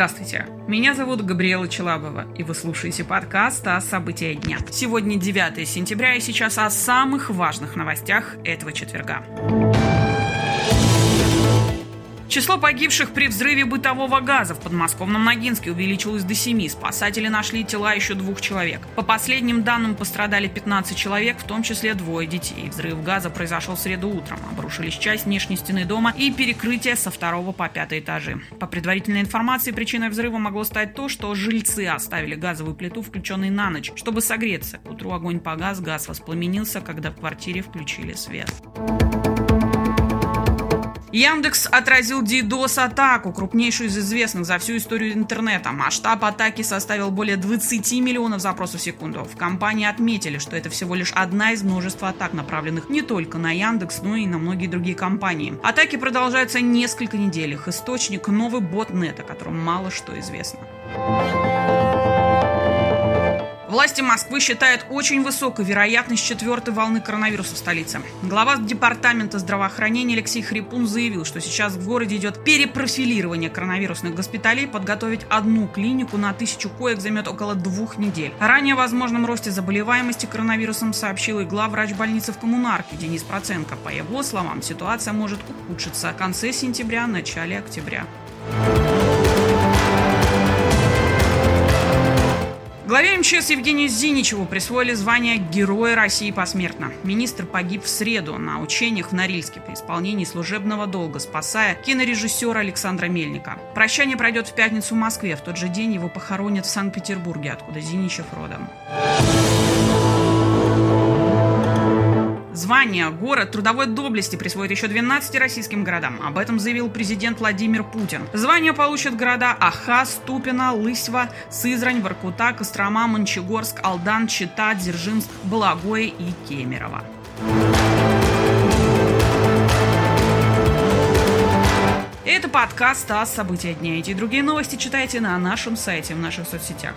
Здравствуйте, меня зовут Габриэла Челабова, и вы слушаете подкаст о события дня. Сегодня 9 сентября, и сейчас о самых важных новостях этого четверга. Число погибших при взрыве бытового газа в подмосковном Ногинске увеличилось до 7. Спасатели нашли тела еще двух человек. По последним данным пострадали 15 человек, в том числе двое детей. Взрыв газа произошел в среду утром. Обрушились часть внешней стены дома и перекрытие со второго по пятый этажи. По предварительной информации, причиной взрыва могло стать то, что жильцы оставили газовую плиту включенной на ночь, чтобы согреться. К утру огонь погас, газ воспламенился, когда в квартире включили свет. Яндекс отразил DDoS-атаку, крупнейшую из известных за всю историю интернета. Масштаб атаки составил более 20 миллионов запросов в секунду. В компании отметили, что это всего лишь одна из множества атак, направленных не только на Яндекс, но и на многие другие компании. Атаки продолжаются несколько недель. Их источник – новый ботнет, о котором мало что известно. Власти Москвы считают очень высокой вероятность четвертой волны коронавируса в столице. Глава департамента здравоохранения Алексей Хрипун заявил, что сейчас в городе идет перепрофилирование коронавирусных госпиталей. Подготовить одну клинику на тысячу коек займет около двух недель. Ранее о возможном росте заболеваемости коронавирусом сообщил и главврач больницы в Коммунарке Денис Проценко. По его словам, ситуация может ухудшиться в конце сентября, начале октября. Главе МЧС Евгению Зиничеву присвоили звание Героя России посмертно. Министр погиб в среду на учениях в Норильске при исполнении служебного долга, спасая кинорежиссера Александра Мельника. Прощание пройдет в пятницу в Москве. В тот же день его похоронят в Санкт-Петербурге, откуда Зиничев родом. Звание «Город трудовой доблести» присвоит еще 12 российским городам. Об этом заявил президент Владимир Путин. Звание получат города Аха, Ступино, Лысьва, Сызрань, Воркута, Кострома, Мончегорск, Алдан, Чита, Дзержинск, Балагое и Кемерово. Это подкаст о события дня. Эти и другие новости читайте на нашем сайте, в наших соцсетях.